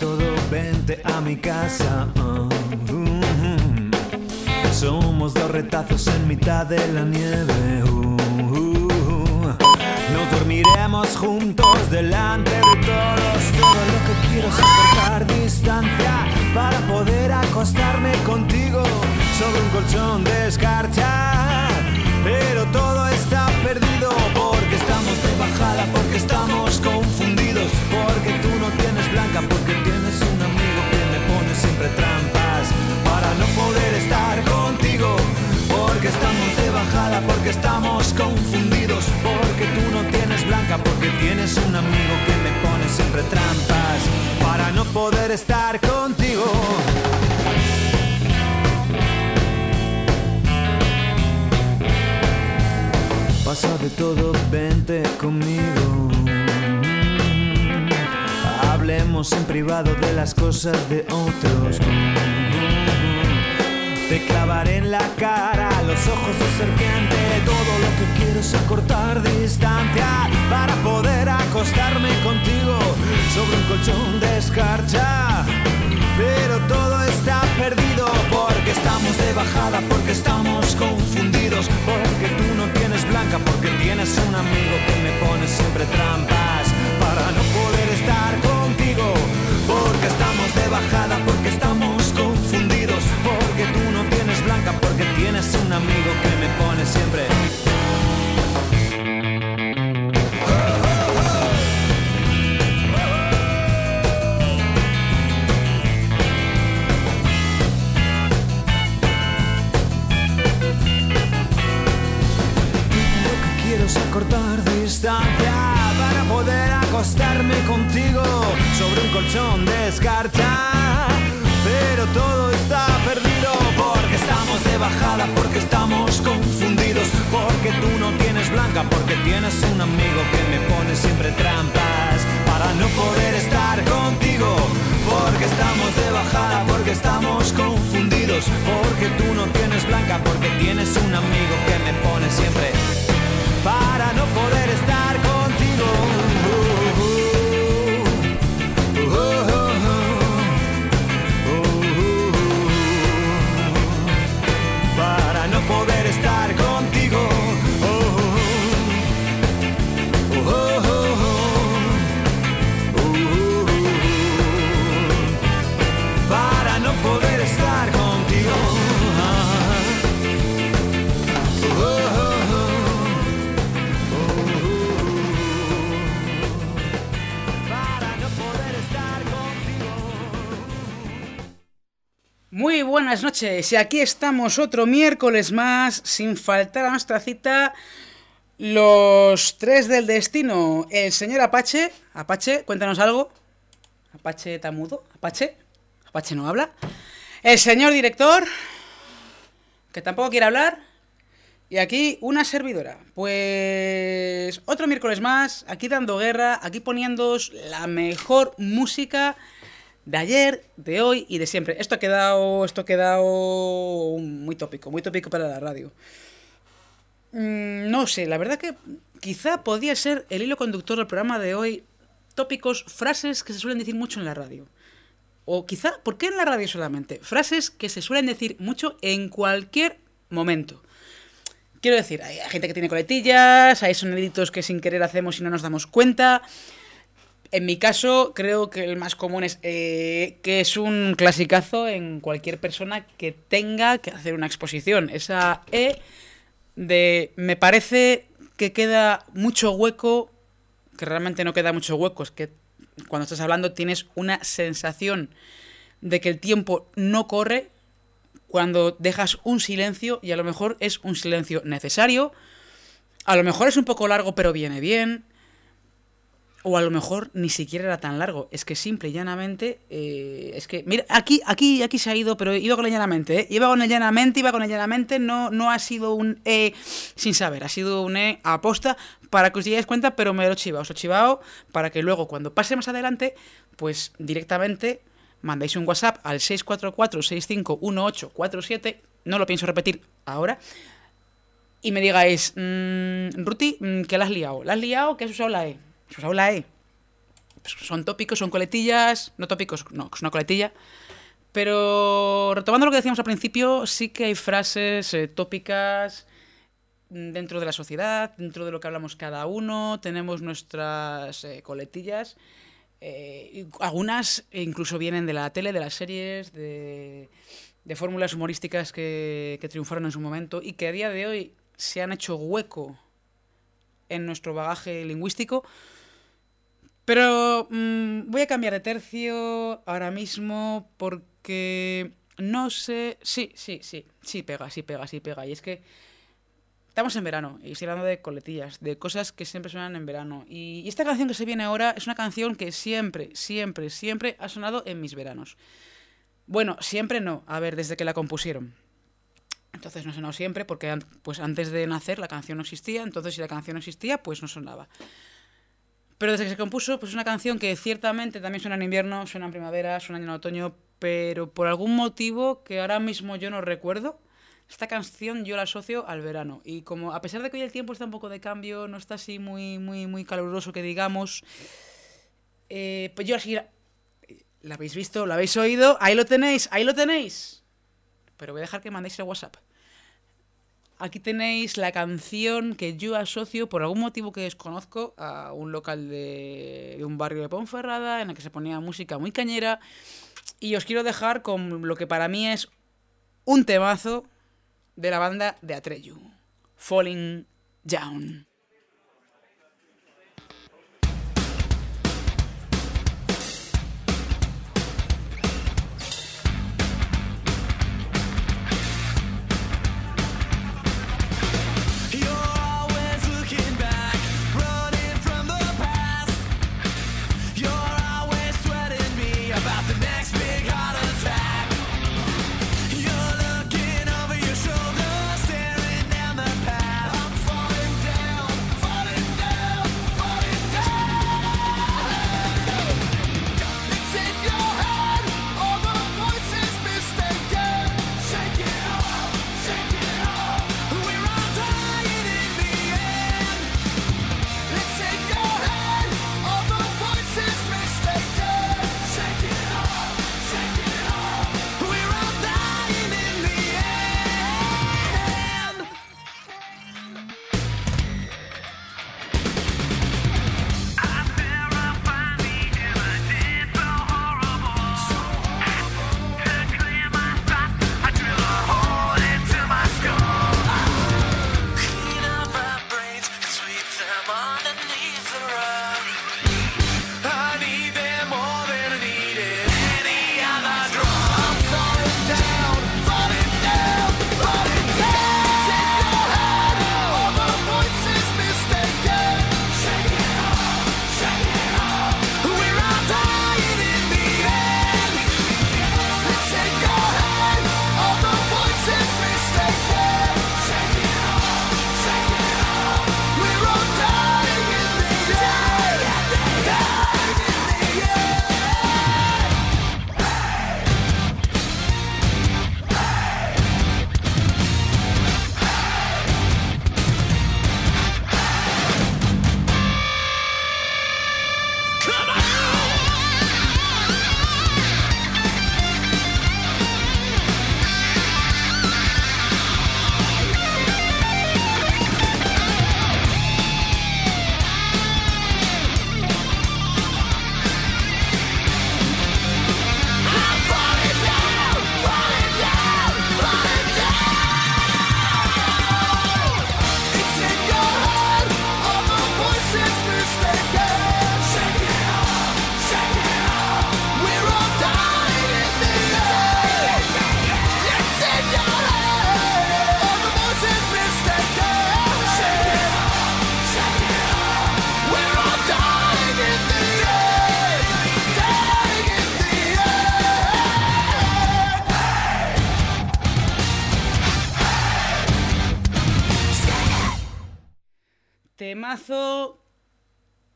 todo, vente a mi casa. Uh, uh, uh. Somos dos retazos en mitad de la nieve. Nos dormiremos juntos delante de todos. Todo lo que quiero es acortar distancia para poder acostarme contigo sobre un colchón de escarcha. Pero todo está perdido porque estamos de bajada, porque estamos no tienes blanca, porque tienes un amigo que me pone siempre trampas para no poder estar contigo. Porque estamos de bajada, porque estamos confundidos, porque tú no tienes blanca, porque tienes un amigo que me pone siempre trampas para no poder estar contigo. Pasa de todo, vente conmigo. Hablemos en privado de las cosas de otros. Te clavaré en la cara los ojos de serpiente. Todo lo que quiero es acortar distancia para poder acostarme contigo sobre un colchón de escarcha. Pero todo está perdido porque estamos de bajada, porque estamos confundidos, porque tú no tienes blanca, porque tienes un amigo que me pone siempre trampas para no poder estar contigo. Porque estamos confundidos, porque tú no tienes blanca, porque tienes un amigo que me pone siempre. Acortar distancia para poder acostarme contigo sobre un colchón de tienes un amigo que me pone siempre trampas para no poder estar contigo. Porque estamos de bajada, porque estamos confundidos, porque tú no tienes blanca, porque tienes un amigo que me pone siempre para no poder estar contigo. Muy buenas noches y aquí estamos otro miércoles más sin faltar a nuestra cita los tres del destino. El señor Apache, Apache, cuéntanos algo. Apache está mudo, Apache, Apache no habla. El señor director, que tampoco quiere hablar. Y aquí una servidora. Pues otro miércoles más, aquí dando guerra, aquí poniéndoos la mejor música de ayer, de hoy y de siempre. Esto ha quedado, esto ha quedado muy tópico, muy tópico para la radio. Mm, no sé, la verdad que quizá podía ser el hilo conductor del programa de hoy tópicos, frases que se suelen decir mucho en la radio. O quizá, ¿por qué en la radio solamente? Frases que se suelen decir mucho en cualquier momento. Quiero decir, hay gente que tiene coletillas, hay soniditos que sin querer hacemos y no nos damos cuenta. En mi caso, creo que el más común es eh, que es un clasicazo en cualquier persona que tenga que hacer una exposición. Esa E de me parece que queda mucho hueco, que realmente no queda mucho hueco, es que cuando estás hablando tienes una sensación de que el tiempo no corre cuando dejas un silencio y a lo mejor es un silencio necesario, a lo mejor es un poco largo pero viene bien, o a lo mejor ni siquiera era tan largo. Es que simple y llanamente. eh, es que. Mira, aquí, aquí, aquí se ha ido, pero iba con el llanamente, ¿eh? Iba con el llanamente, iba con el llanamente. No, no ha sido un E sin saber, ha sido un E aposta para que os digáis cuenta, pero me lo he chivado. Os he chivado para que luego, cuando pase más adelante, pues directamente mandáis un WhatsApp al 644-651847. No lo pienso repetir ahora. Y me digáis, mmm, Ruti, mm, que la has liado. ¿La has liado? ¿Que has usado la E? ¿Has usado la E? pues, son tópicos, son coletillas, no tópicos, no, es una coletilla. Pero retomando lo que decíamos al principio, sí que hay frases eh, tópicas dentro de la sociedad, dentro de lo que hablamos cada uno, tenemos nuestras eh, coletillas. Eh, algunas incluso vienen de la tele, de las series, de, fórmulas humorísticas que, que, triunfaron en su momento y que a día de hoy se han hecho hueco en nuestro bagaje lingüístico. Pero mm, voy a cambiar de tercio ahora mismo porque no sé... Sí, sí, sí, sí pega, sí pega, sí pega. Y es que Estamos en verano y estoy hablando de coletillas, de cosas que siempre suenan en verano. Y, esta canción que se viene ahora es una canción que siempre, siempre, siempre ha sonado en mis veranos. Bueno, siempre no, a ver, desde que la compusieron. Entonces no sonó siempre porque pues antes de nacer la canción no existía, entonces si la canción no existía, pues no sonaba. Pero desde que se compuso, pues es una canción que ciertamente también suena en invierno, suena en primavera, suena en otoño, pero por algún motivo que ahora mismo yo no recuerdo, esta canción yo la asocio al verano. Y como a pesar de que hoy el tiempo está un poco de cambio, no está así muy, muy, muy caluroso que digamos, eh, pues yo así... ¿La habéis visto? ¿La habéis oído? Ahí lo tenéis, ahí lo tenéis. Pero voy a dejar que mandéis el WhatsApp. Aquí tenéis la canción que yo asocio, por algún motivo que desconozco, a un local de, un barrio de Ponferrada en el que se ponía música muy cañera. Y os quiero dejar con lo que para mí es un temazo de la banda de Atreyu, Falling Down.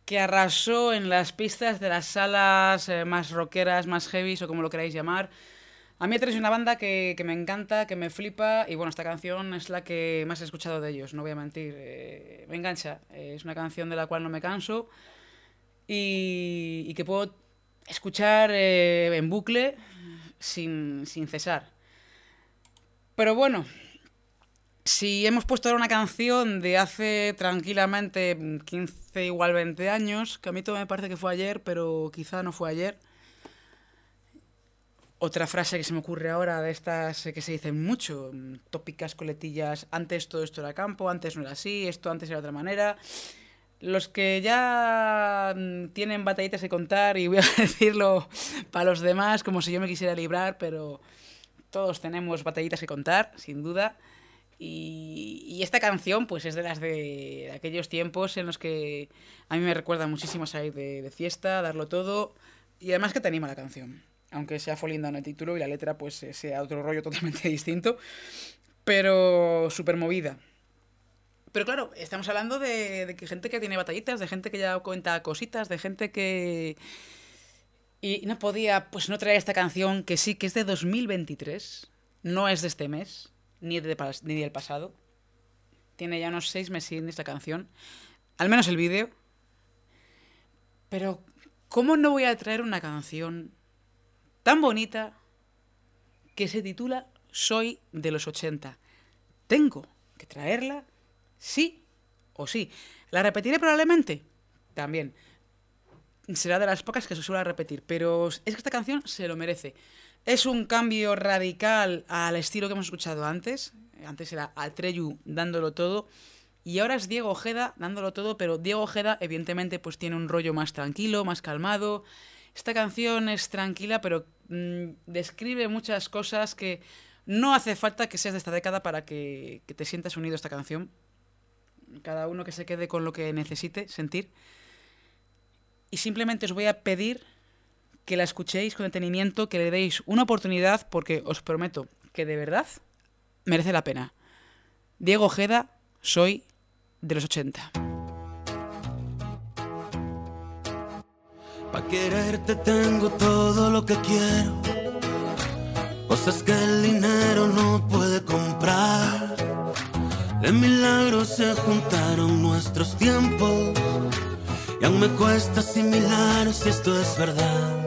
Que arrasó en las pistas de las salas eh, más rockeras, más heavy o como lo queráis llamar. A mí es una banda que, me encanta, que me flipa y bueno, esta canción es la que más he escuchado de ellos, no voy a mentir. Eh, me engancha, eh, es una canción de la cual no me canso y, que puedo escuchar en bucle sin, sin cesar. Pero bueno, si hemos puesto ahora una canción de hace tranquilamente 15, igual 20 años, que a mí todo me parece que fue ayer, pero quizá no fue ayer. Otra frase que se me ocurre ahora de estas que se dicen mucho, tópicas, coletillas, antes todo esto era campo, antes no era así, esto antes era de otra manera. Los que ya tienen batallitas que contar, y voy a decirlo para los demás como si yo me quisiera librar, pero todos tenemos batallitas que contar, sin duda. Y, esta canción, pues es de las de, aquellos tiempos en los que a mí me recuerda muchísimo salir de, fiesta, darlo todo. Y además que te anima la canción. Aunque sea Folinda en el título y la letra, pues eh, sea otro rollo totalmente distinto. Pero súper movida. Pero claro, estamos hablando de, gente que tiene batallitas, de gente que ya cuenta cositas, de gente que. Y no podía, pues no traer esta canción que sí, que es de 2023. No es de este mes ni, de, ni del pasado. Tiene ya unos seis meses esta canción. Al menos el vídeo. Pero, ¿cómo no voy a traer una canción tan bonita que se titula Soy de los 80? Tengo que traerla, sí o sí. ¿La repetiré probablemente? También. Será de las pocas que se suele repetir, pero es que esta canción se lo merece. Es un cambio radical al estilo que hemos escuchado antes. Antes era Atreyu dándolo todo. Y ahora es Diego Ojeda dándolo todo, pero Diego Ojeda evidentemente pues tiene un rollo más tranquilo, más calmado. Esta canción es tranquila, pero mm, describe muchas cosas que no hace falta que seas de esta década para que, que te sientas unido a esta canción. Cada uno que se quede con lo que necesite sentir. Y simplemente os voy a pedir que la escuchéis con detenimiento, que le deis una oportunidad, porque os prometo que de verdad merece la pena. Diego Ojeda, soy de los 80. Pa' quererte tengo todo lo que quiero, cosas que el dinero no puede comprar. De milagros se juntaron nuestros tiempos y aún me cuesta asimilar si esto es verdad.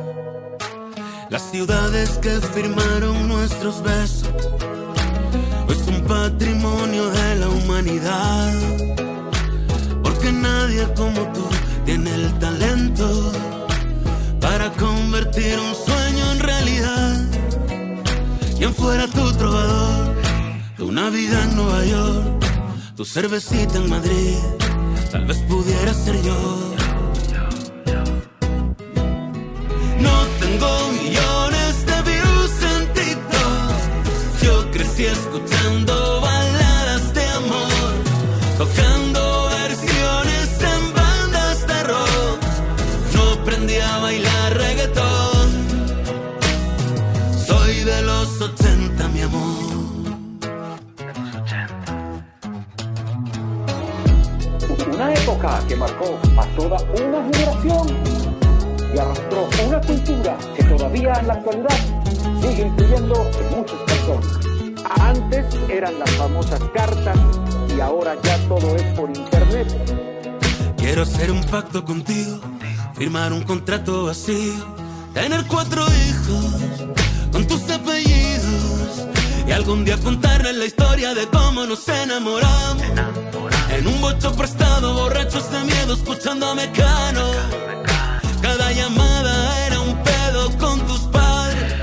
Las ciudades que firmaron nuestros besos es un patrimonio de la humanidad. Porque nadie como tú tiene el talento para convertir un sueño en realidad. Quien fuera tu trovador, tu Navidad en Nueva York, tu cervecita en Madrid, tal vez pudiera ser yo. Tengo millones de views en TikTok. Yo crecí escuchando baladas de amor, tocando versiones en bandas de rock. No aprendí a bailar reggaetón. Soy de los 80, mi amor. Una época que marcó a toda una generación una cultura que todavía en la actualidad sigue influyendo en muchas personas. Antes eran las famosas cartas y ahora ya todo es por internet. Quiero hacer un pacto contigo, firmar un contrato vacío, tener cuatro hijos con tus apellidos y algún día contarles la historia de cómo nos enamoramos. En un bocho prestado, borrachos de miedo, escuchando a Mecano. Cada llamada era un pedo con tus padres.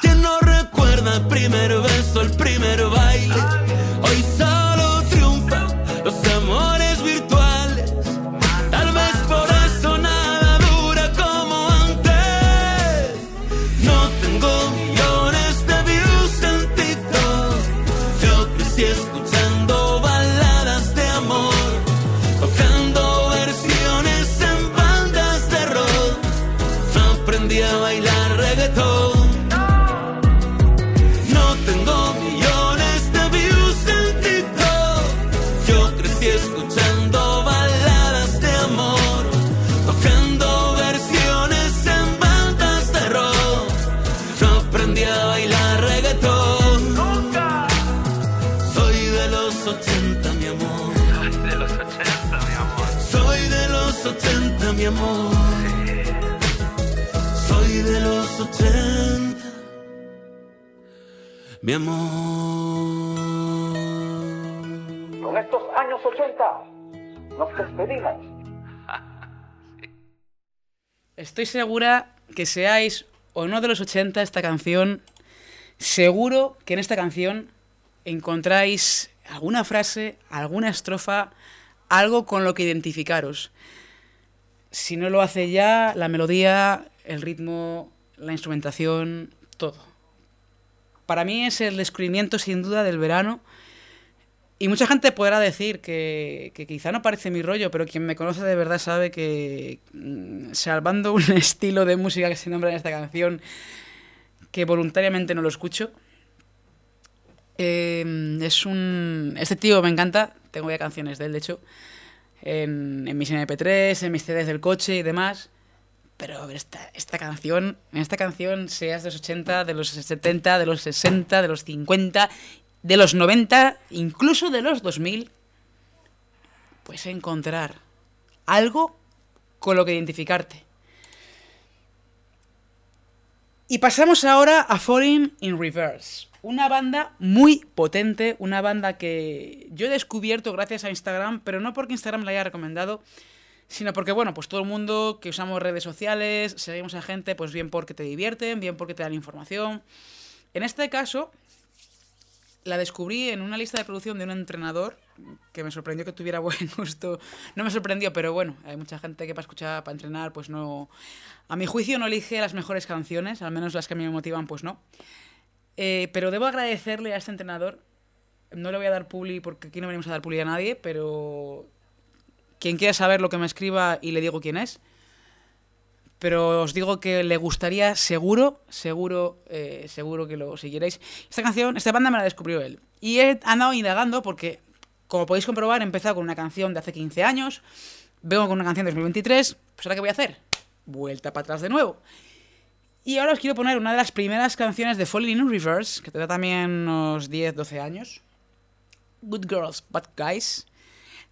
¿Quién no recuerda el primer beso, el primer baile? Hoy mi amor. Soy de los 80, mi amor. Soy de los 80, mi mi amor. Soy de los ochenta, mi amor. Con estos años 80 nos despedimos. Estoy segura que seáis o no de los 80 esta canción, seguro que en esta canción encontráis alguna frase, alguna estrofa, algo con lo que identificaros. Si no lo hace ya, la melodía, el ritmo, la instrumentación, todo. Para mí es el descubrimiento sin duda del verano. Y mucha gente podrá decir que, quizá no parece mi rollo, pero quien me conoce de verdad sabe que, mm, salvando un estilo de música que se nombra en esta canción, que voluntariamente no lo escucho, eh, es un... Este tío me encanta, tengo ya canciones de él, de hecho, en, en mis MP3, en mis CDs del coche y demás. Pero esta, esta canción, en esta canción, seas de los 80, de los 70, de los 60, de los 50, de los 90, incluso de los 2000, puedes encontrar algo con lo que identificarte. Y pasamos ahora a Falling in Reverse. Una banda muy potente, una banda que yo he descubierto gracias a Instagram, pero no porque Instagram la haya recomendado, sino porque, bueno, pues todo el mundo que usamos redes sociales, seguimos a gente, pues bien porque te divierten, bien porque te dan información. En este caso, la descubrí en una lista de producción de un entrenador que me sorprendió que tuviera buen gusto. No me sorprendió, pero bueno, hay mucha gente que para escuchar, para entrenar, pues no. A mi juicio no elige las mejores canciones, al menos las que a mí me motivan, pues no. Eh, pero debo agradecerle a este entrenador. No le voy a dar publi porque aquí no venimos a dar publi a nadie, pero quien quiera saber lo que me escriba y le digo quién es. Pero os digo que le gustaría seguro, seguro, eh, seguro que lo siguierais. Esta canción, esta banda me la descubrió él. Y he andado indagando porque, como podéis comprobar, he empezado con una canción de hace 15 años. Vengo con una canción de 2023. Pues ahora qué voy a hacer? Vuelta para atrás de nuevo. Y ahora os quiero poner una de las primeras canciones de Falling in Reverse, que tendrá también unos 10, 12 años. Good Girls, Bad Guys.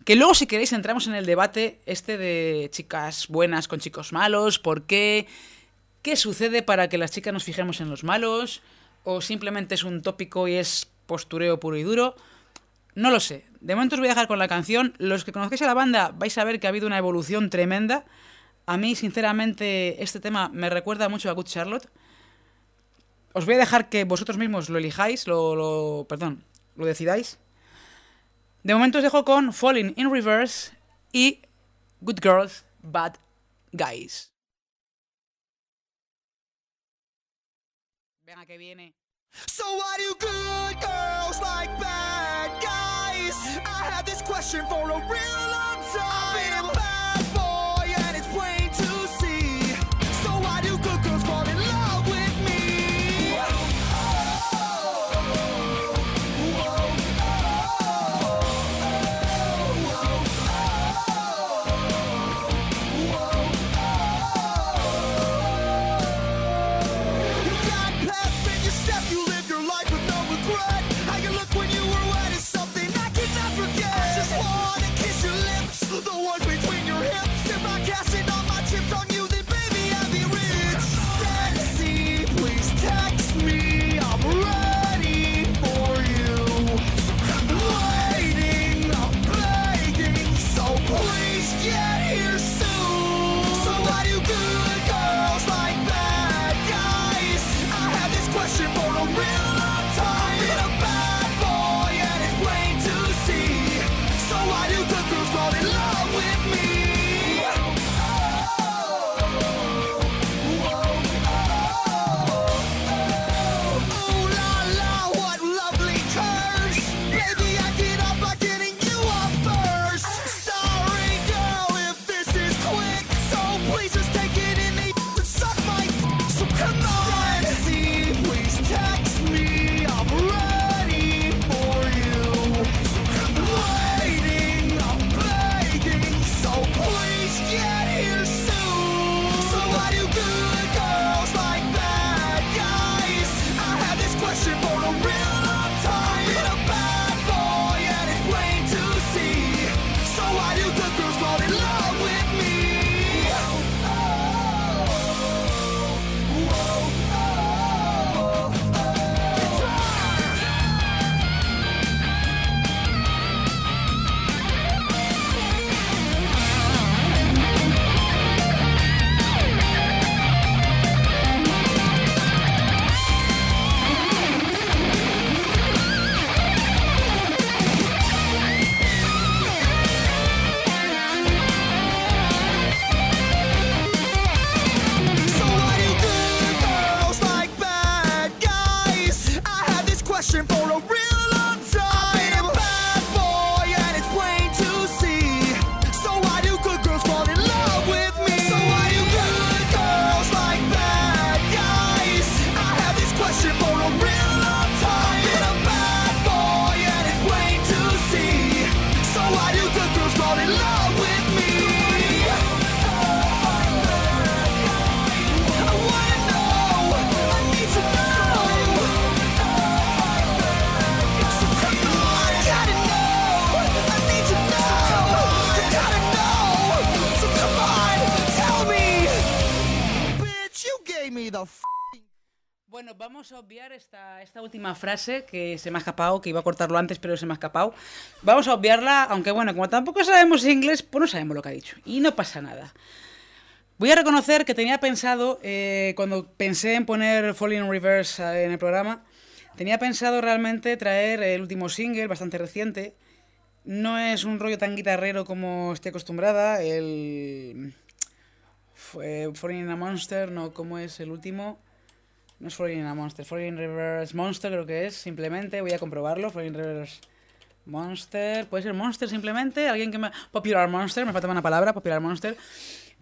Que luego, si queréis, entramos en el debate este de chicas buenas con chicos malos, por qué, qué sucede para que las chicas nos fijemos en los malos, o simplemente es un tópico y es postureo puro y duro. No lo sé. De momento os voy a dejar con la canción. Los que conozcáis a la banda vais a ver que ha habido una evolución tremenda. A mí, sinceramente, este tema me recuerda mucho a Good Charlotte. Os voy a dejar que vosotros mismos lo elijáis, lo, lo perdón, lo decidáis. De momento os dejo con Falling in Reverse y Good Girls, Bad Guys. Venga, que viene. So why do good girls like bad guys? I had this question for a real long time. Bueno, vamos a obviar esta, última frase que se me ha escapado, que iba a cortarlo antes, pero se me ha escapado. Vamos a obviarla, aunque bueno, como tampoco sabemos inglés, pues no sabemos lo que ha dicho. Y no pasa nada. Voy a reconocer que tenía pensado, eh, cuando pensé en poner Falling in Reverse eh, en el programa, tenía pensado realmente traer el último single, bastante reciente. No es un rollo tan guitarrero como estoy acostumbrada. El. Falling in a Monster, no, ¿cómo es el último? No es Falling in a Monster, Falling in Reverse Monster creo que es, simplemente, voy a comprobarlo, Falling in Reverse Monster, puede ser Monster simplemente, alguien que me... Popular Monster, me faltaba una palabra, Popular Monster.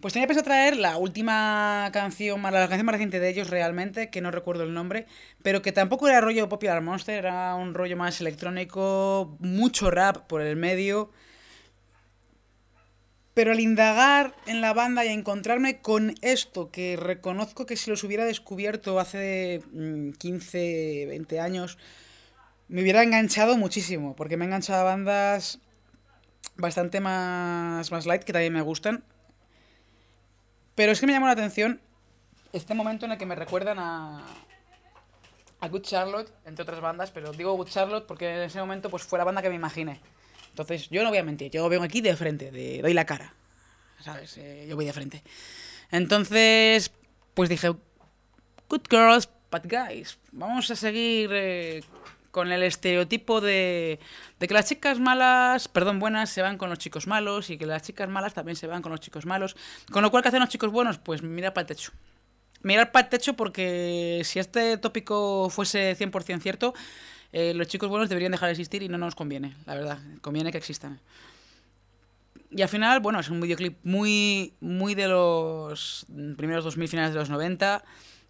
Pues tenía pensado traer la última canción, la canción más reciente de ellos realmente, que no recuerdo el nombre, pero que tampoco era rollo Popular Monster, era un rollo más electrónico, mucho rap por el medio. Pero al indagar en la banda y encontrarme con esto, que reconozco que si los hubiera descubierto hace mm, 15, 20 años, me hubiera enganchado muchísimo, porque me he enganchado a bandas bastante más, más light, que también me gustan. Pero es que me llamó la atención este momento en el que me recuerdan a, a Good Charlotte, entre otras bandas, pero digo Good Charlotte porque en ese momento pues fue la banda que me imaginé. Entonces, yo no voy a mentir, yo vengo aquí de frente, de, doy la cara. ¿Sabes? Eh, yo voy de frente. Entonces, pues dije, Good girls, bad guys. Vamos a seguir eh, con el estereotipo de, de que las chicas malas, perdón, buenas, se van con los chicos malos y que las chicas malas también se van con los chicos malos. Con lo cual, ¿qué hacen los chicos buenos? Pues mirar para el techo. Mirar para el techo porque si este tópico fuese 100% cierto, eh, los chicos buenos deberían dejar de existir y no nos conviene, la verdad. Conviene que existan. Y al final, bueno, es un videoclip muy, muy de los primeros 2000 finales de los 90,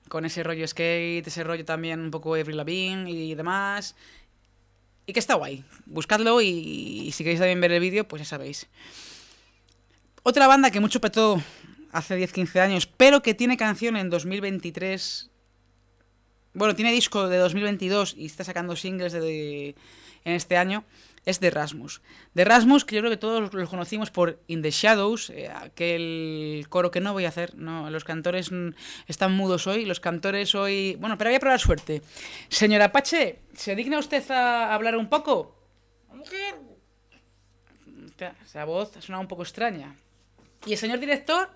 con ese rollo skate, ese rollo también un poco Avril Lavigne y demás. Y que está guay. Buscadlo y, y si queréis también ver el vídeo, pues ya sabéis. Otra banda que mucho petó hace 10-15 años, pero que tiene canción en 2023. Bueno, tiene disco de 2022 y está sacando singles de, de- en este año. Es de Rasmus. De Rasmus, que yo creo que todos los conocimos por In the Shadows, eh, aquel coro que no voy a hacer. No, los cantores están mudos hoy. Los cantores hoy. Bueno, pero voy a probar suerte. Señora Apache, ¿se digna usted a hablar un poco? Espera, Esa voz suena un poco extraña. ¿Y el señor director?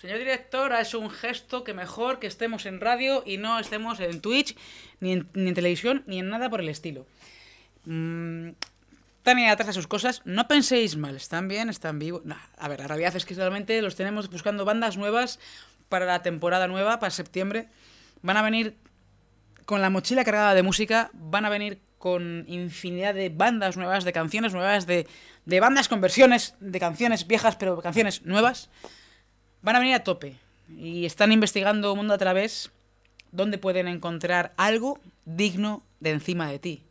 Señor director ha hecho un gesto que mejor que estemos en radio y no estemos en Twitch, ni en, ni en televisión, ni en nada por el estilo. Mm, también atrás a sus cosas. No penséis mal, están bien, están vivos. A ver, la realidad es que realmente los tenemos buscando bandas nuevas para la temporada nueva, para septiembre. Van a venir con la mochila cargada de música, van a venir con infinidad de bandas nuevas, de canciones nuevas, de, de bandas con versiones de canciones viejas, pero canciones nuevas. Van a venir a tope. Y están investigando mundo a través donde pueden encontrar algo digno de encima de ti.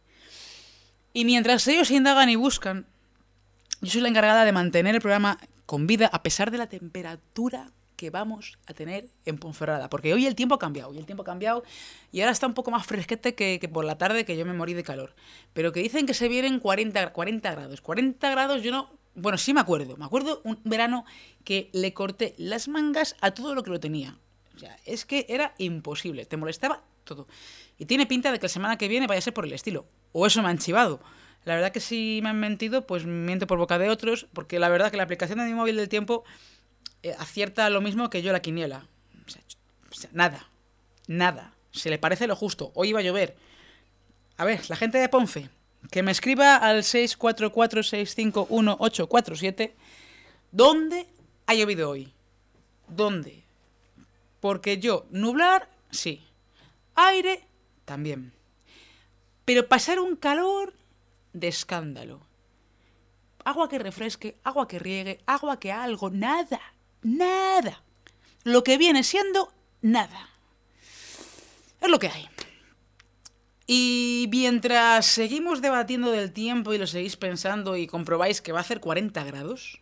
Y mientras ellos indagan y buscan, yo soy la encargada de mantener el programa con vida a pesar de la temperatura que vamos a tener en Ponferrada. Porque hoy el tiempo ha cambiado, hoy el tiempo ha cambiado y ahora está un poco más fresquete que, por la tarde que yo me morí de calor. Pero que dicen que se vienen 40, 40 grados. 40 grados yo no... Bueno, sí me acuerdo. Me acuerdo un verano que le corté las mangas a todo lo que lo tenía. O sea, es que era imposible. Te molestaba todo. Y tiene pinta de que la semana que viene vaya a ser por el estilo. O eso me han chivado. La verdad que si me han mentido, pues miento por boca de otros, porque la verdad que la aplicación de mi móvil del tiempo eh, acierta lo mismo que yo la quiniela. O sea, nada. Nada. Se le parece lo justo. Hoy iba a llover. A ver, la gente de Ponfe, que me escriba al 644651847 ¿Dónde ha llovido hoy? ¿Dónde? Porque yo, nublar, sí. Aire, también. Pero pasar un calor de escándalo. Agua que refresque, agua que riegue, agua que algo, nada, nada. Lo que viene siendo nada. Es lo que hay. Y mientras seguimos debatiendo del tiempo y lo seguís pensando y comprobáis que va a hacer 40 grados,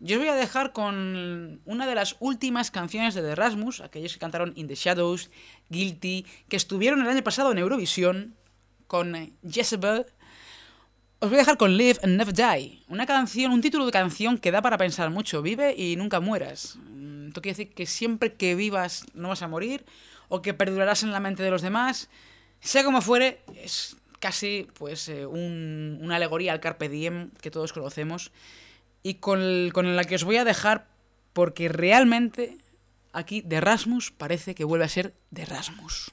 yo os voy a dejar con una de las últimas canciones de The Rasmus, aquellos que cantaron In the Shadows, Guilty, que estuvieron el año pasado en Eurovisión con eh, Jezebel. Os voy a dejar con Live and Never Die, una canción, un título de canción que da para pensar mucho. Vive y nunca mueras. Mm, Esto quiere decir que siempre que vivas no vas a morir o que perdurarás en la mente de los demás. Sea como fuere, es casi pues eh, un- una alegoría al Carpe Diem que todos conocemos y con, con la que os voy a dejar porque realmente aquí de Rasmus parece que vuelve a ser de Rasmus.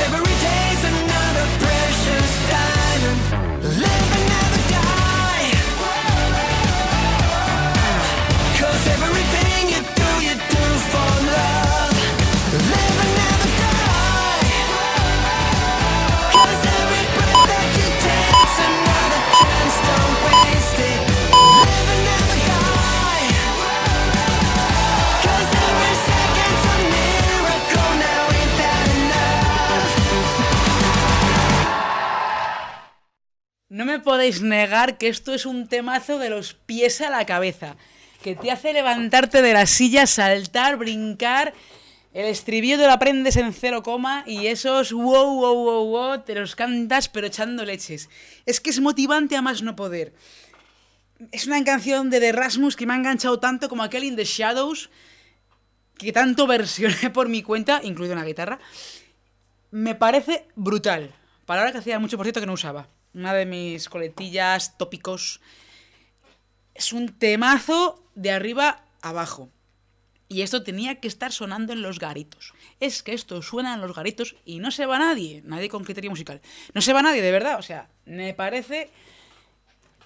Every No me podéis negar que esto es un temazo de los pies a la cabeza, que te hace levantarte de la silla, saltar, brincar. El estribillo te lo aprendes en cero coma y esos wow, wow, wow, wow, te los cantas pero echando leches. Es que es motivante a más no poder. es una canción de The Rasmus que me ha enganchado tanto como aquel In the Shadows, que tanto versioné por mi cuenta, incluido una guitarra. Me parece brutal. Palabra que hacía mucho, por cierto, que no usaba. Una de mis coletillas tópicos. Es un temazo de arriba abajo. Y esto tenía que estar sonando en los garitos. Es que esto suena en los garitos y no se va nadie, nadie con criterio musical. No se va nadie, de verdad. O sea, me parece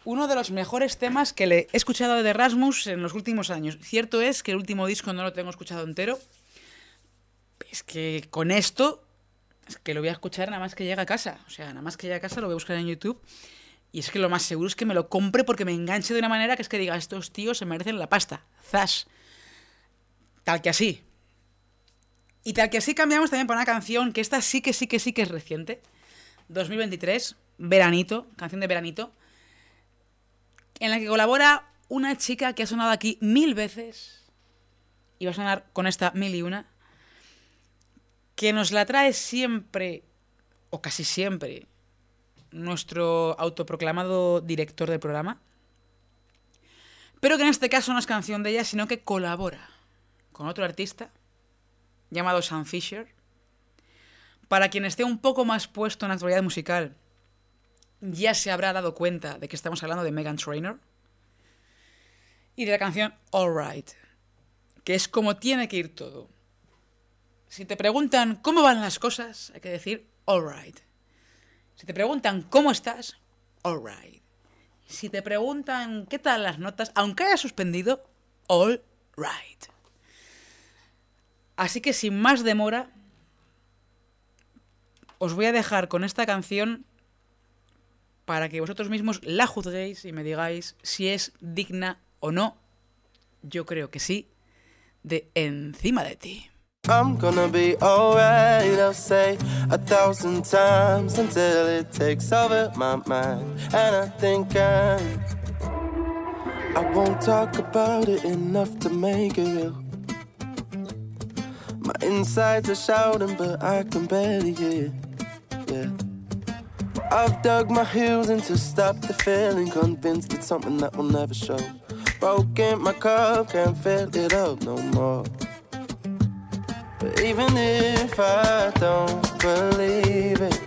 uno de los mejores temas que le he escuchado de Erasmus en los últimos años. Cierto es que el último disco no lo tengo escuchado entero. Es que con esto, es que lo voy a escuchar nada más que llegue a casa. O sea, nada más que llegue a casa lo voy a buscar en YouTube. Y es que lo más seguro es que me lo compre porque me enganche de una manera que es que diga, estos tíos se merecen la pasta. Zas. Tal que así. Y tal que así cambiamos también por una canción que esta sí que sí que sí que es reciente. 2023, Veranito, canción de Veranito, en la que colabora una chica que ha sonado aquí mil veces y va a sonar con esta mil y una, que nos la trae siempre, o casi siempre, nuestro autoproclamado director del programa, pero que en este caso no es canción de ella, sino que colabora con otro artista llamado Sam Fisher. Para quien esté un poco más puesto en la actualidad musical, ya se habrá dado cuenta de que estamos hablando de Megan Trainor y de la canción Alright, que es como tiene que ir todo. Si te preguntan cómo van las cosas, hay que decir alright. Si te preguntan cómo estás, alright. Si te preguntan qué tal las notas, aunque haya suspendido, all right. Así que sin más demora, os voy a dejar con esta canción para que vosotros mismos la juzguéis y me digáis si es digna o no. Yo creo que sí, de encima de ti. I'm gonna be alright, I'll say a thousand times until it takes over my mind. And I think I'm. I won't talk about it enough to make it real. My insides are shouting, but I can barely hear. Yeah. I've dug my heels in to stop the feeling, convinced it's something that will never show. Broken my cup, can't fill it up no more. But even if I don't believe it,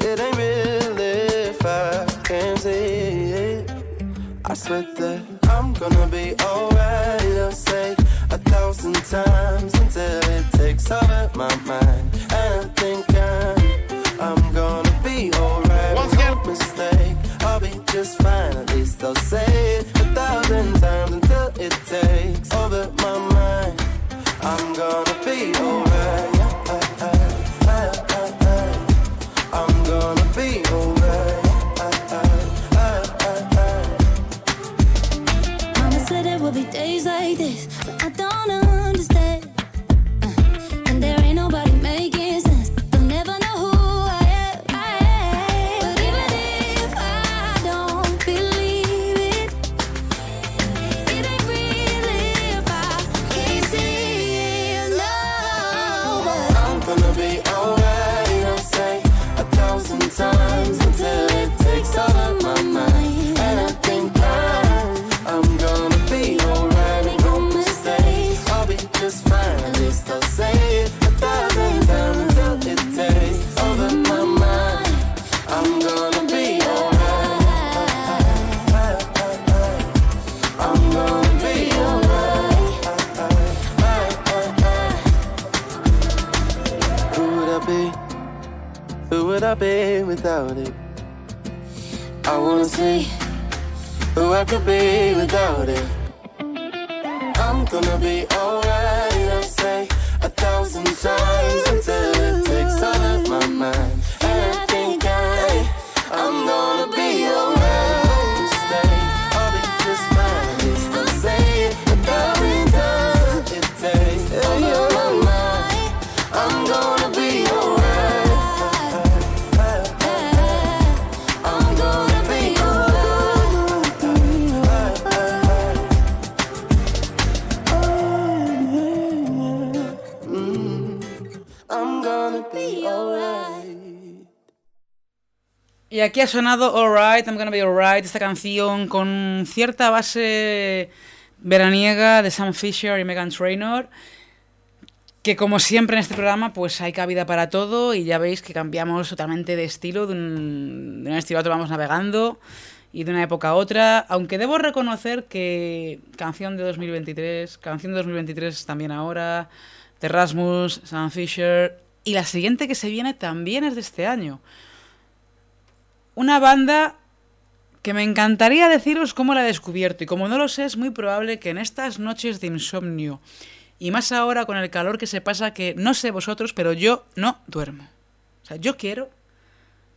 it ain't real if I can't see it. I swear that I'm gonna be alright. I'll say a thousand times until it takes over my mind. Y aquí ha sonado Alright, I'm Gonna Be Alright, esta canción con cierta base veraniega de Sam Fisher y Megan Trainor, que como siempre en este programa pues hay cabida para todo y ya veis que cambiamos totalmente de estilo, de un, estilo a otro vamos navegando y de una época a otra, aunque debo reconocer que canción de 2023, canción de 2023 también ahora, de Rasmus, Sam Fisher, y la siguiente que se viene también es de este año. Una banda que me encantaría deciros cómo la he descubierto y como no lo sé es muy probable que en estas noches de insomnio y más ahora con el calor que se pasa que no sé vosotros pero yo no duermo. O sea, yo quiero,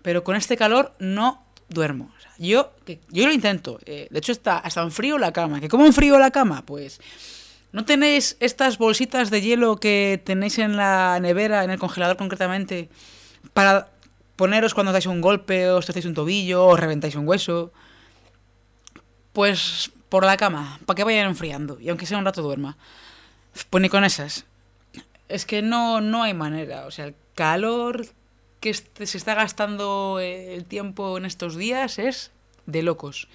pero con este calor no duermo. O sea, yo, que- yo lo intento. eh, de hecho está hasta en frío la cama. ¿Que cómo en frío la cama? Pues ¿no tenéis estas bolsitas de hielo que tenéis en la nevera, en el congelador concretamente, para poneros cuando dais un golpe, os hacéis un tobillo, o reventáis un hueso? Pues por la cama, para que vayan enfriando, y aunque sea un rato duerma. Pues ni con esas. Es que no, no hay manera. O sea, el calor que se está gastando el tiempo en estos días es de locos.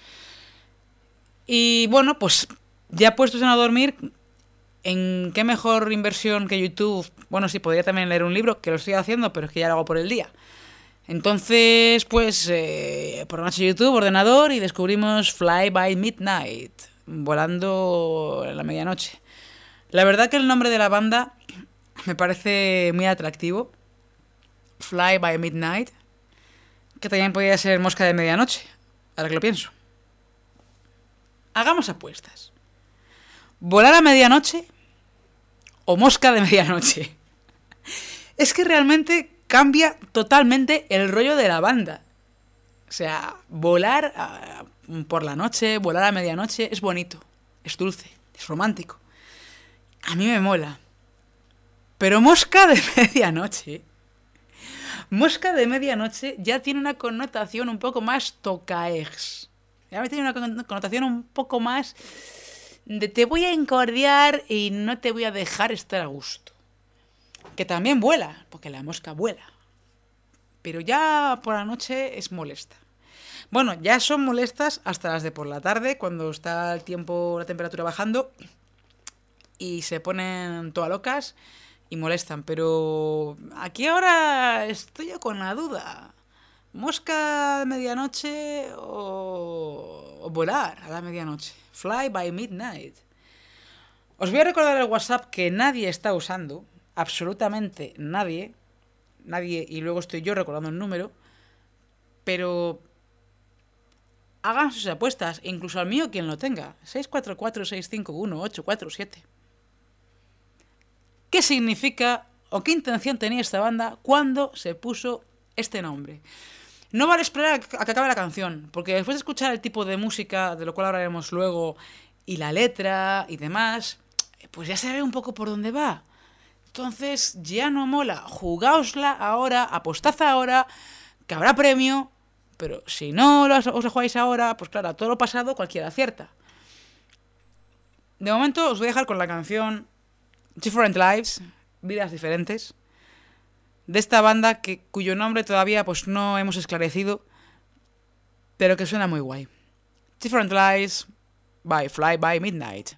Y bueno, pues ya puestos en a dormir, ¿en qué mejor inversión que YouTube? Bueno, sí, podría también leer un libro, que lo estoy haciendo, pero es que ya lo hago por el día. Entonces, pues, eh, por noche YouTube, ordenador, y descubrimos Fly by Midnight, volando en la medianoche. La verdad que el nombre de la banda me parece muy atractivo. Fly by Midnight, que también podría ser Mosca de Medianoche, ahora que lo pienso. Hagamos apuestas. ¿Volar a medianoche o mosca de medianoche? Es que realmente cambia totalmente el rollo de la banda. O sea, volar ah, por la noche, volar a medianoche es bonito, es dulce, es romántico. A mí me mola. Pero mosca de medianoche. Mosca de medianoche ya tiene una connotación un poco más tocaex. Ya tiene una con- connotación un poco más de te voy a encordiar y no te voy a dejar estar a gusto. Que también vuela, porque la mosca vuela. Pero ya por la noche es molesta. Bueno, ya son molestas hasta las de por la tarde, cuando está el tiempo, la temperatura bajando y se ponen todas locas y molestan. Pero aquí ahora estoy yo con la duda. ¿Mosca de medianoche o, o volar a la medianoche? Fly by midnight. Os voy a recordar el WhatsApp que nadie está usando, absolutamente nadie, nadie, y luego estoy yo recordando el número, pero hagan sus apuestas, incluso al mío quien lo tenga, 644-651-847. ¿Qué significa o qué intención tenía esta banda cuando se puso este nombre? No vale esperar a que acabe la canción, porque después de escuchar el tipo de música, de lo cual hablaremos luego, y la letra y demás, pues ya se ve un poco por dónde va. Entonces ya no mola. Jugaosla ahora, apostad ahora, que habrá premio, pero si no os lo jugáis ahora, pues claro, a todo lo pasado cualquiera acierta. De momento os voy a dejar con la canción Different Lives, Vidas Diferentes, de esta banda que, cuyo nombre todavía pues no hemos esclarecido, pero que suena muy guay. Different Lives by Fly by Midnight.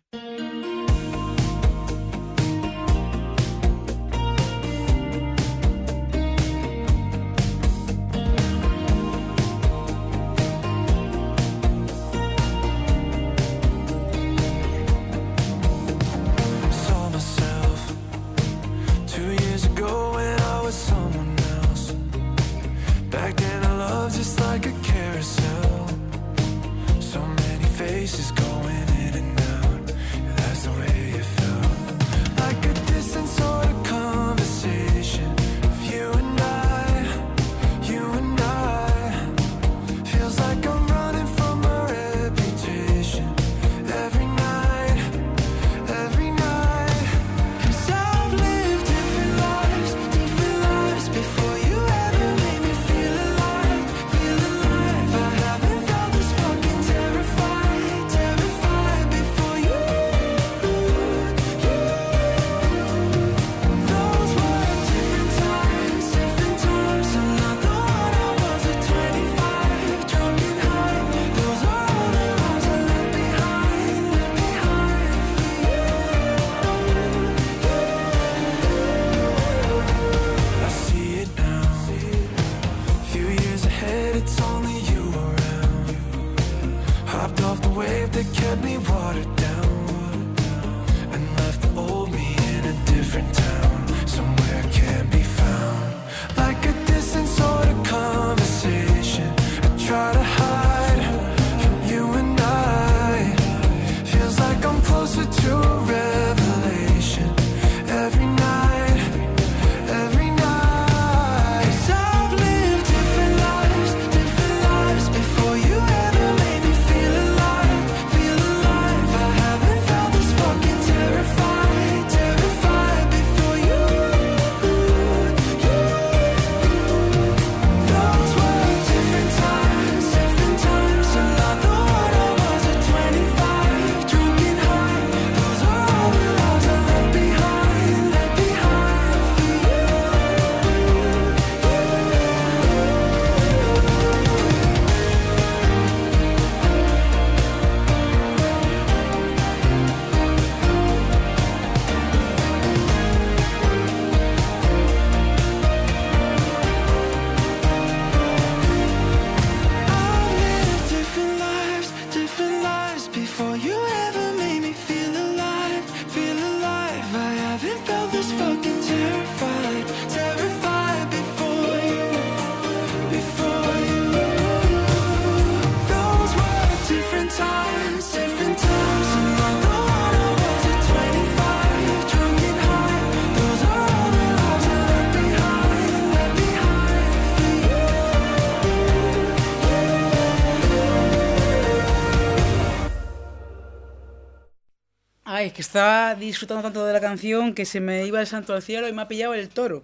Que estaba disfrutando tanto de la canción que se me iba el santo al cielo y me ha pillado el toro.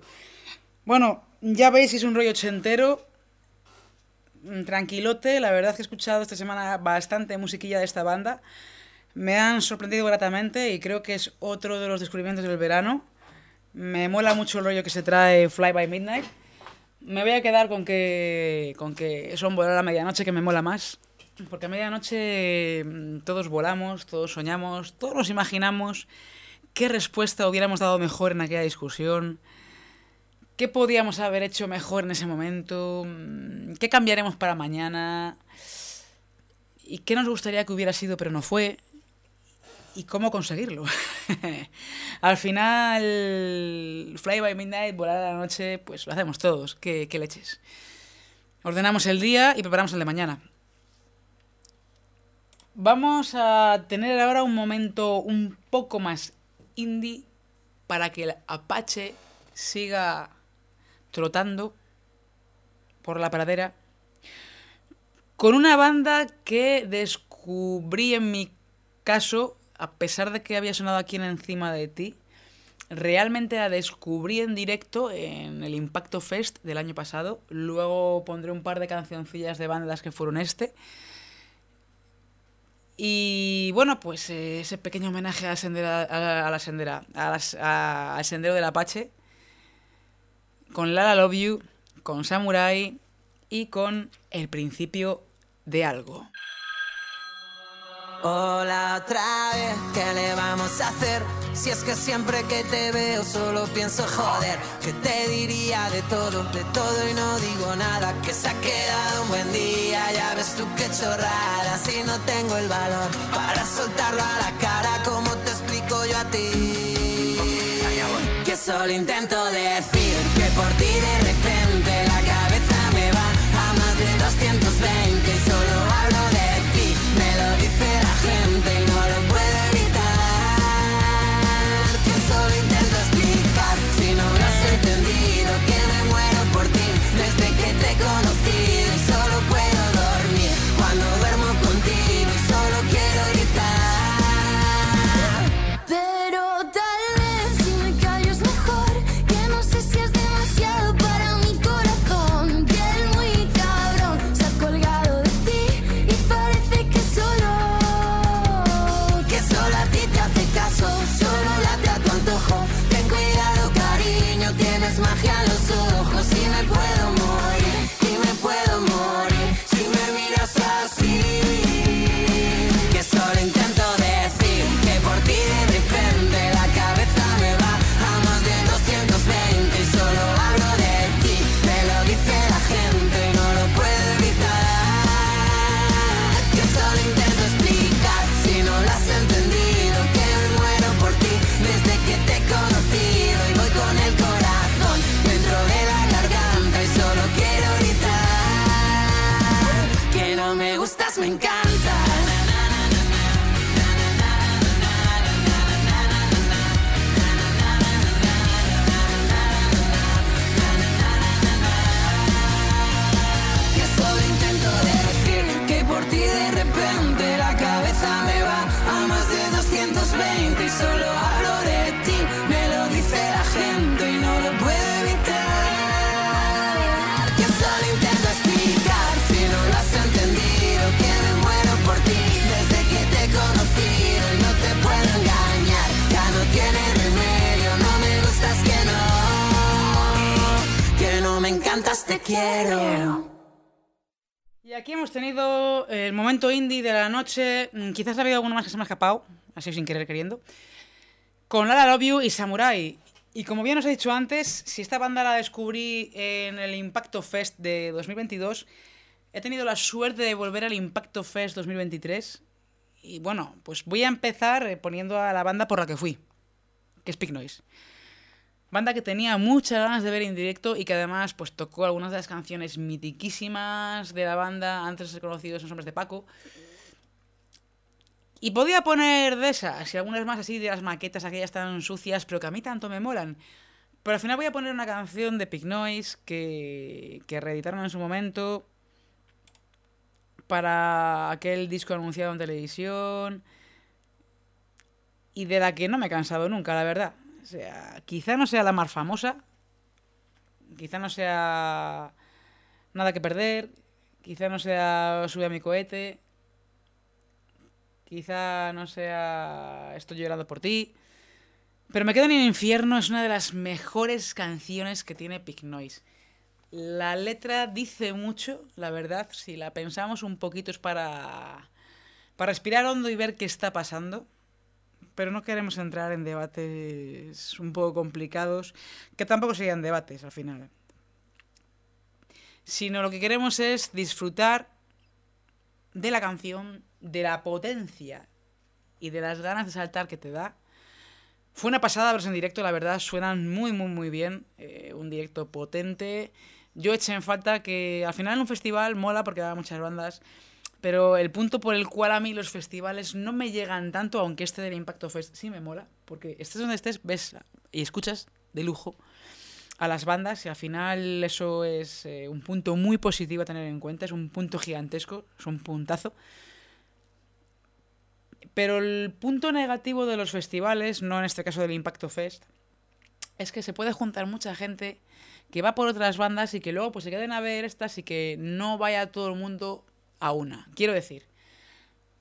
Bueno, ya veis, es un rollo ochentero. mm, Tranquilote, la verdad que he escuchado esta semana bastante musiquilla de esta banda. Me han sorprendido gratamente y creo que es otro de los descubrimientos del verano. Me mola mucho el rollo que se trae Fly by Midnight. Me voy a quedar con que, con que son volar a medianoche que me mola más. Porque a medianoche mm, todos volamos, todos soñamos, todos nos imaginamos qué respuesta hubiéramos dado mejor en aquella discusión, qué podíamos haber hecho mejor en ese momento, mm, qué cambiaremos para mañana y qué nos gustaría que hubiera sido pero no fue y cómo conseguirlo. Al final, Fly by Midnight, volar a la noche, pues lo hacemos todos, qué, leches. Ordenamos el día y preparamos el de mañana. Vamos a tener ahora un momento un poco más indie para que el Apache siga trotando por la pradera con una banda que descubrí en mi caso, a pesar de que había sonado aquí en Encima de ti, realmente la descubrí en directo en el Impacto Fest del año pasado. Luego pondré un par de cancioncillas de bandas que fueron este. Y bueno, pues eh, ese pequeño homenaje a la sendera, a, al sendero del Apache, con Lala Love You, con Samurai y con El principio de algo. Hola otra vez, ¿qué le vamos a hacer? Si es que siempre que te veo solo pienso joder, que te diría de todo, de todo y no digo nada, que se ha quedado un buen día, ya ves tú qué chorrada, si no tengo el valor para soltarlo a la cara, como te explico yo a ti? Que solo intento decir que por ti de me encantas, te quiero. Y aquí hemos tenido el momento indie de la noche. Mm, Quizás ha habido alguno más que se me ha escapado, así sin querer queriendo. Con Lara Love You y Samurai. Y como bien os he dicho antes, si esta banda la descubrí en el Impacto Fest de 2022, he tenido la suerte de volver al Impacto Fest 2023. Y bueno, pues voy a empezar eh, poniendo a la banda por la que fui, que es Pig Noise. Banda que tenía muchas ganas de ver en directo y que además pues tocó algunas de las canciones mitiquísimas de la banda antes de ser conocidos en Hombres de Paco. Y podía poner de esas y algunas más así de las maquetas aquellas tan sucias, pero que a mí tanto me molan. Pero al final voy a poner una canción de Pig Noise que, que reeditaron en su momento para aquel disco anunciado en televisión y de la que no me he cansado nunca, la verdad. O sea, quizá no sea la más famosa, quizá no sea nada que perder, quizá no sea sube a mi cohete, quizá no sea estoy llorando por ti, pero me quedo en el infierno es una de las mejores canciones que tiene Pig Noise. La letra dice mucho, la verdad, si la pensamos un poquito es para, para respirar hondo y ver qué está pasando pero no queremos entrar en debates un poco complicados, que tampoco serían debates al final. Sino lo que queremos es disfrutar de la canción, de la potencia y de las ganas de saltar que te da. Fue una pasada verlos en directo, la verdad, suenan muy, muy, muy bien. eh, un directo potente. Yo eché en falta que al final en un festival mola porque va muchas bandas. Pero el punto por el cual a mí los festivales no me llegan tanto, aunque este del Impacto Fest sí me mola, porque estés donde estés, ves y escuchas de lujo a las bandas y al final eso es eh, un punto muy positivo a tener en cuenta, es un punto gigantesco, es un puntazo. Pero el punto negativo de los festivales, no en este caso del Impacto Fest, es que se puede juntar mucha gente que va por otras bandas y que luego pues se queden a ver estas y que no vaya todo el mundo a una. Quiero decir,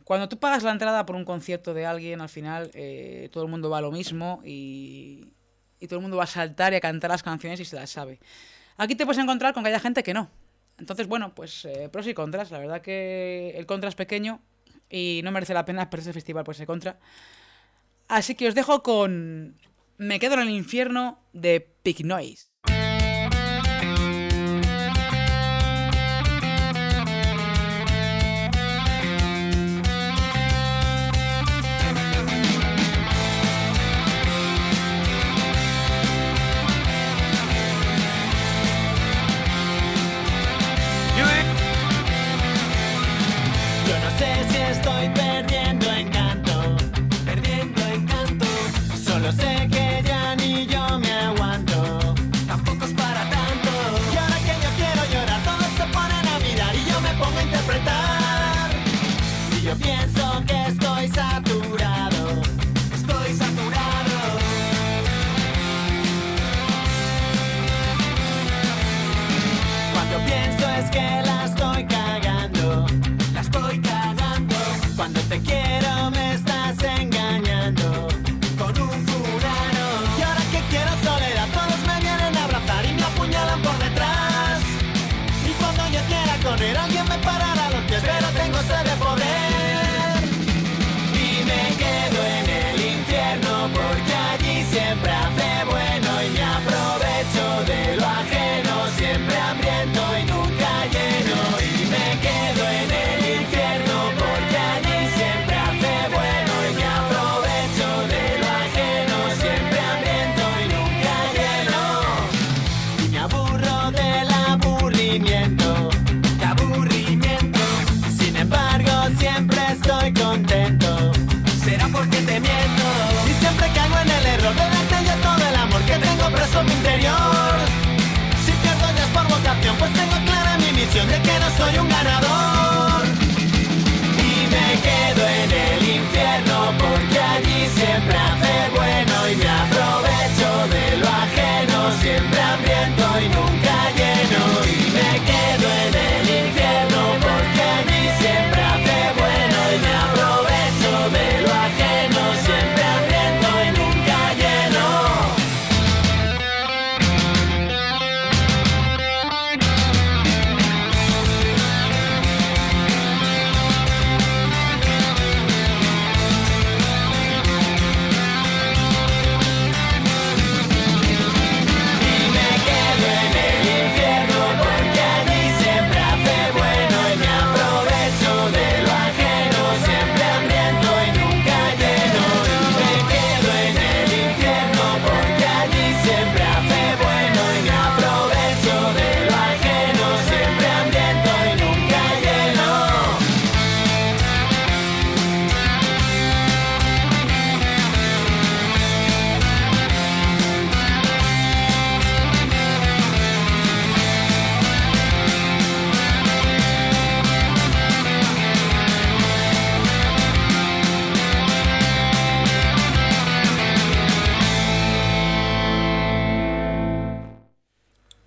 cuando tú pagas la entrada por un concierto de alguien, al final eh, todo el mundo va a lo mismo y, y todo el mundo va a saltar y a cantar las canciones y se las sabe. Aquí te puedes encontrar con que haya gente que no. Entonces, bueno, pues eh, pros y contras. La verdad que el contra es pequeño y no merece la pena perderse el festival por ese contra. Así que os dejo con Me quedo en el infierno de Pig Noise. soy un ganador.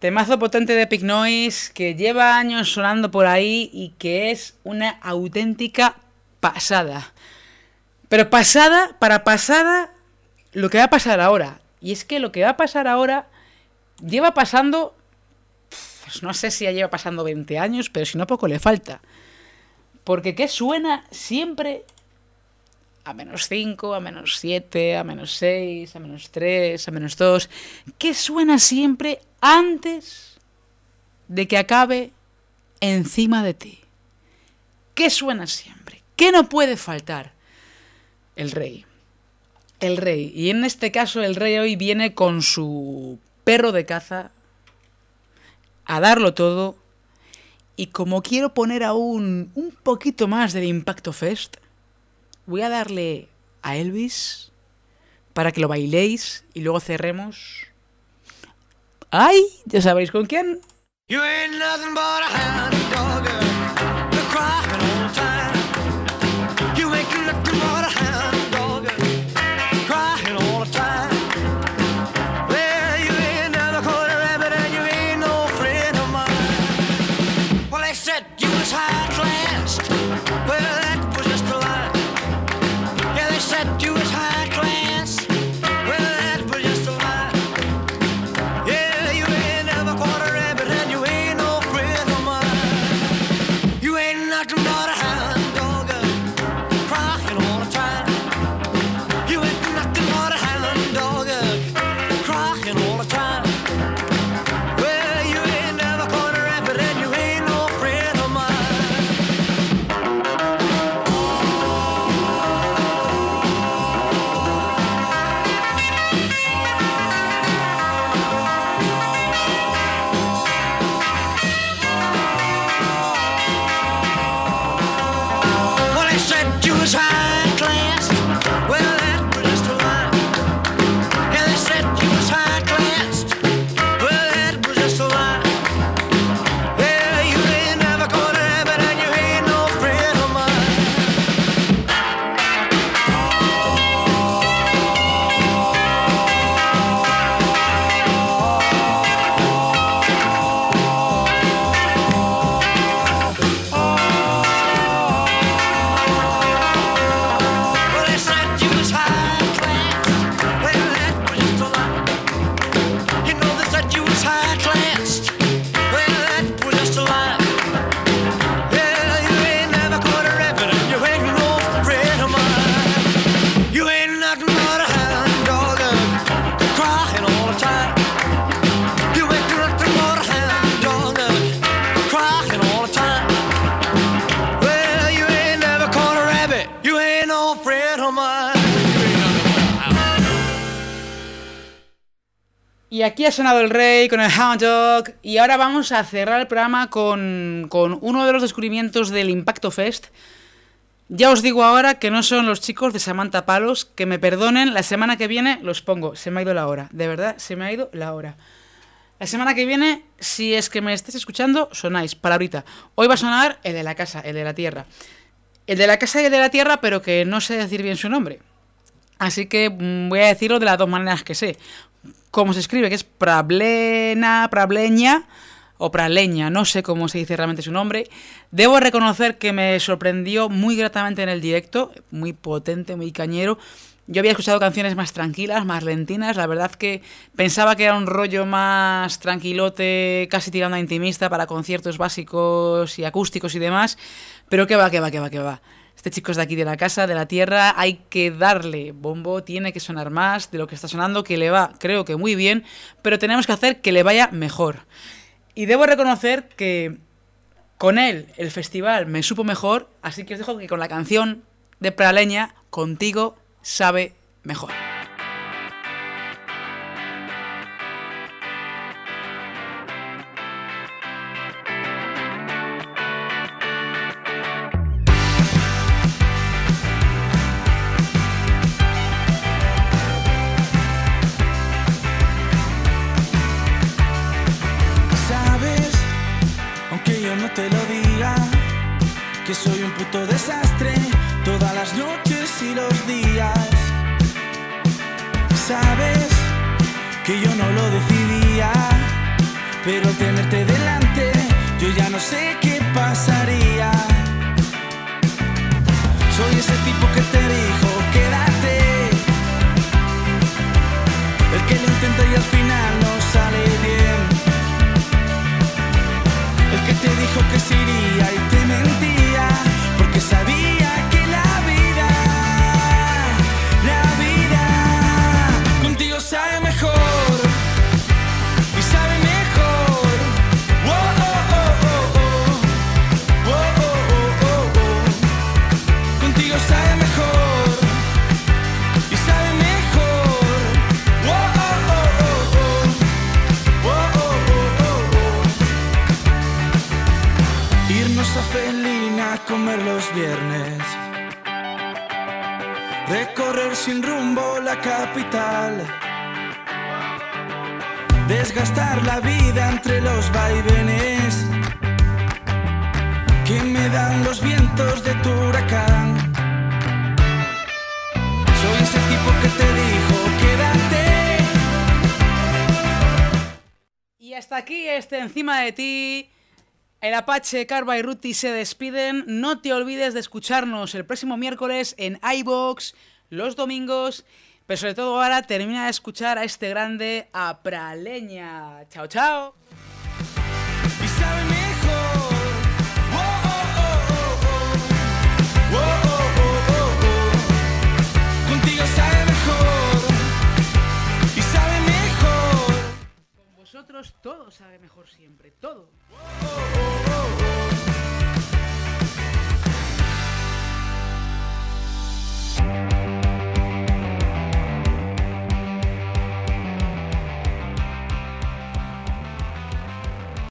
Temazo potente de Pig Noise que lleva años sonando por ahí y que es una auténtica pasada. Pero pasada, para pasada, lo que va a pasar ahora. Y es que lo que va a pasar ahora lleva pasando, pues no sé si ya lleva pasando 20 años, pero si no poco le falta. Porque ¿qué suena siempre a menos 5, a menos 7, a menos 6, a menos 3, a menos 2? ¿Qué suena siempre antes de que acabe encima de ti? ¿Qué suena siempre? ¿Qué no puede faltar? El rey. El rey. Y en este caso el rey hoy viene con su perro de caza a darlo todo. Y como quiero poner aún un poquito más del Impacto Fest, voy a darle a Elvis para que lo bailéis y luego cerremos. ¡Ay! Ya sabéis con quién. You ain't nothing but a hound dog. Aquí ha sonado el rey con el Hound Dog. Y ahora vamos a cerrar el programa con, con uno de los descubrimientos del Impacto Fest. Ya os digo ahora que no son los chicos de Samantha Palos. Que me perdonen, la semana que viene los pongo. Se me ha ido la hora. De verdad, se me ha ido la hora. La semana que viene, si es que me estáis escuchando, sonáis, palabrita. Hoy va a sonar el de la casa, el de la tierra. El de la casa y el de la tierra, pero que no sé decir bien su nombre. Así que mm, voy a decirlo de las dos maneras que sé. Cómo se escribe, que es Prablena, Prableña o Praleña, no sé cómo se dice realmente su nombre. Debo reconocer que me sorprendió muy gratamente en el directo, muy potente, muy cañero. Yo había escuchado canciones más tranquilas, más lentinas, la verdad que pensaba que era un rollo más tranquilote, casi tirando a intimista para conciertos básicos y acústicos y demás, pero que va, que va, que va, que va. Este chico es de aquí, de la casa, de la tierra, hay que darle bombo, tiene que sonar más de lo que está sonando, que le va, creo que muy bien, pero tenemos que hacer que le vaya mejor. Y debo reconocer que con él el festival me supo mejor, así que os dejo que con la canción de Praleña, contigo sabe mejor. desastre, todas las noches y los días. Sabes que yo no lo decidía, pero tenerte delante, yo ya no sé qué. El Apache, Carva y Ruti se despiden. No te olvides de escucharnos el próximo miércoles en iBox, los domingos. Pero sobre todo ahora termina de escuchar a este grande Apraleña. Chao, chao. Con vosotros todo sabe mejor siempre, todo. oh whoa, whoa,